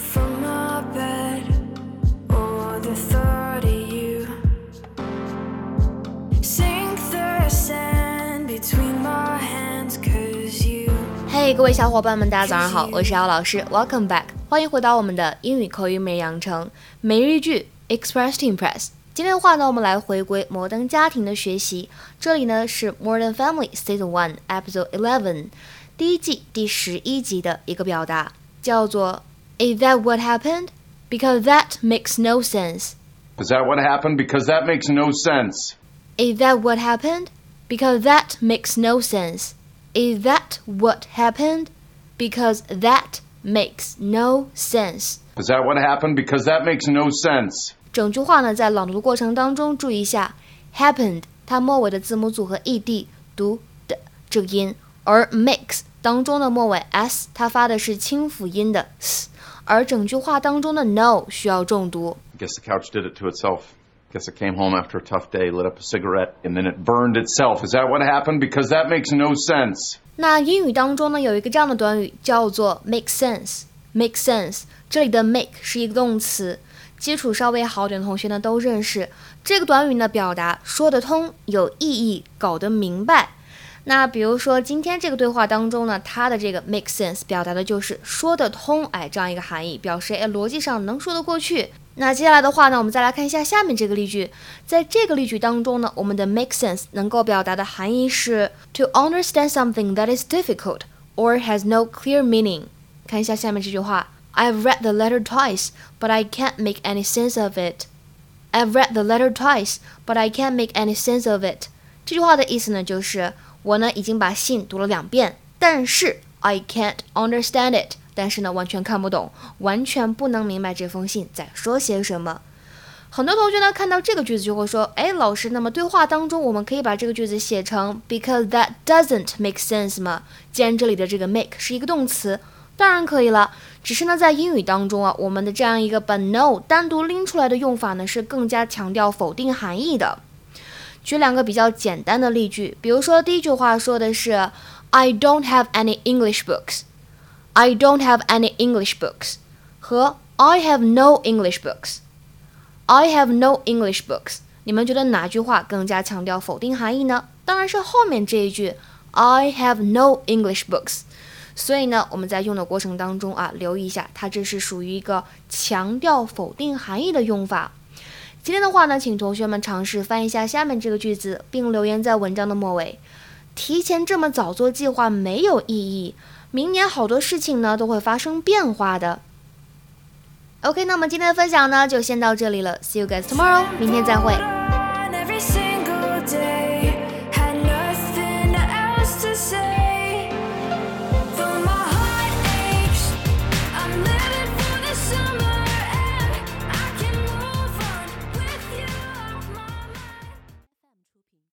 from bed the thought of you sink the sand between my hands cause you 嘿，各位小伙伴们，大家早上好，我是姚老师，Welcome back，欢迎回到我们的英语口语每日养成每日一句 Express to Impress。今天的话呢，我们来回归摩登家庭的学习，这里呢是 Modern Family Season One Episode Eleven 第一季第十一集的一个表达，叫做 Is that what happened? Because that makes no sense. Is that what happened? Because that makes no sense. Is that what happened? Because that makes no sense. Is that what happened? Because that makes no sense. Is that what happened? Because that makes no sense. 整句话呢，在朗读的过程当中，注意一下 happened，它末尾的字母组合 ed 读的这个音，而 makes 当中的末尾 s，它发的是清辅音的 s，而整句话当中的 no 需要重读。Guess the couch did it to itself. Guess it came home after a tough day, lit up a cigarette, and then it burned itself. Is that what happened? Because that makes no sense. 那英语当中呢，有一个这样的短语叫做 make sense。make sense，这里的 make 是一个动词，基础稍微好点的同学呢都认识。这个短语呢，表达说得通、有意义、搞得明白。那比如说今天这个对话当中呢，它的这个 make sense 表达的就是说得通，哎，这样一个含义，表示哎逻辑上能说得过去。那接下来的话呢，我们再来看一下下面这个例句。在这个例句当中呢，我们的 make sense 能够表达的含义是 to understand something that is difficult or has no clear meaning。看一下下面这句话：I've read the letter twice, but I can't make any sense of it. I've read the letter twice, but I can't make any sense of it. 这句话的意思呢，就是 我呢已经把信读了两遍，但是 I can't understand it。但是呢，完全看不懂，完全不能明白这封信在说些什么。很多同学呢看到这个句子就会说：“哎，老师，那么对话当中我们可以把这个句子写成 because that doesn't make sense 吗？既然这里的这个 make 是一个动词，当然可以了。只是呢，在英语当中啊，我们的这样一个把 no 单独拎出来的用法呢，是更加强调否定含义的。举两个比较简单的例句，比如说第一句话说的是 I don't have any English books。I don't have any English books 和 I have no English books。I have no English books。你们觉得哪句话更加强调否定含义呢？当然是后面这一句 I have no English books。所以呢，我们在用的过程当中啊，留意一下，它这是属于一个强调否定含义的用法。今天的话呢请同学们尝试翻译一下下面这个句子并留言在文章的末尾。提前这么早做计划没有意义明年好多事情呢都会发生变化的。Ok 那么今天的分享呢就先到这里了。See you guys tomorrow 明天再会。